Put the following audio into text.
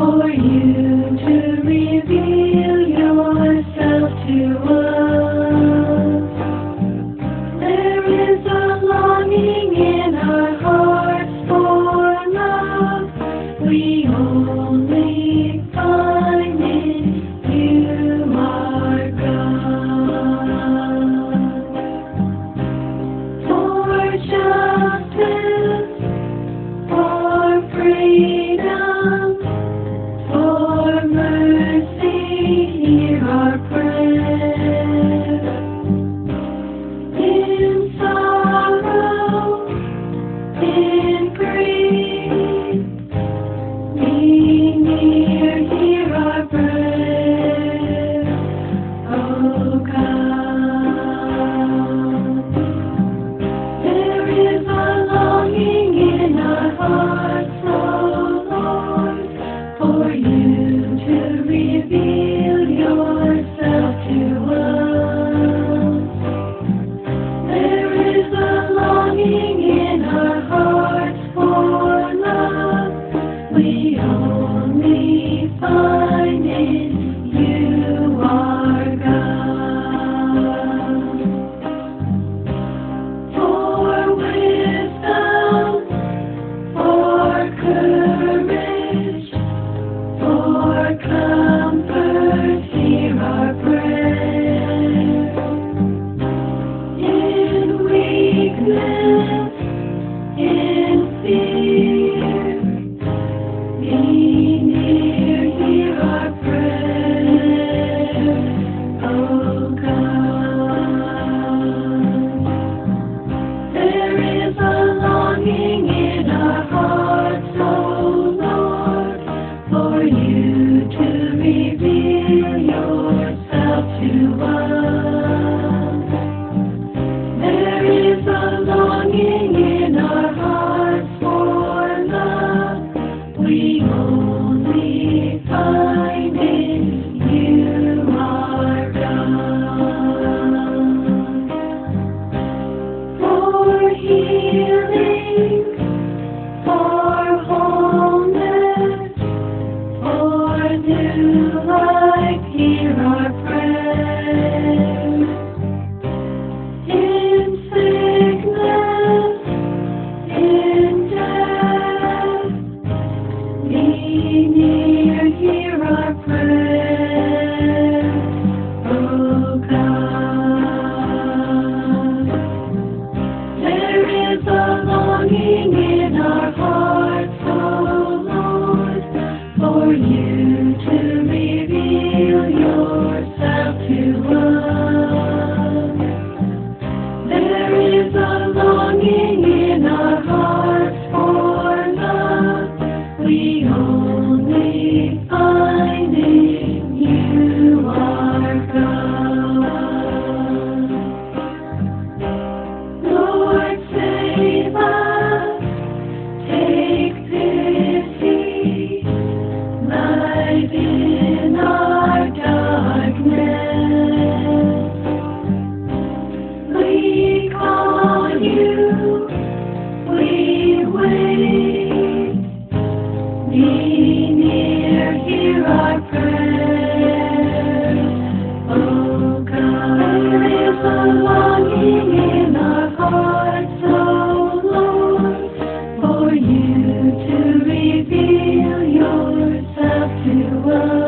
for you to reveal. only Father. you to me.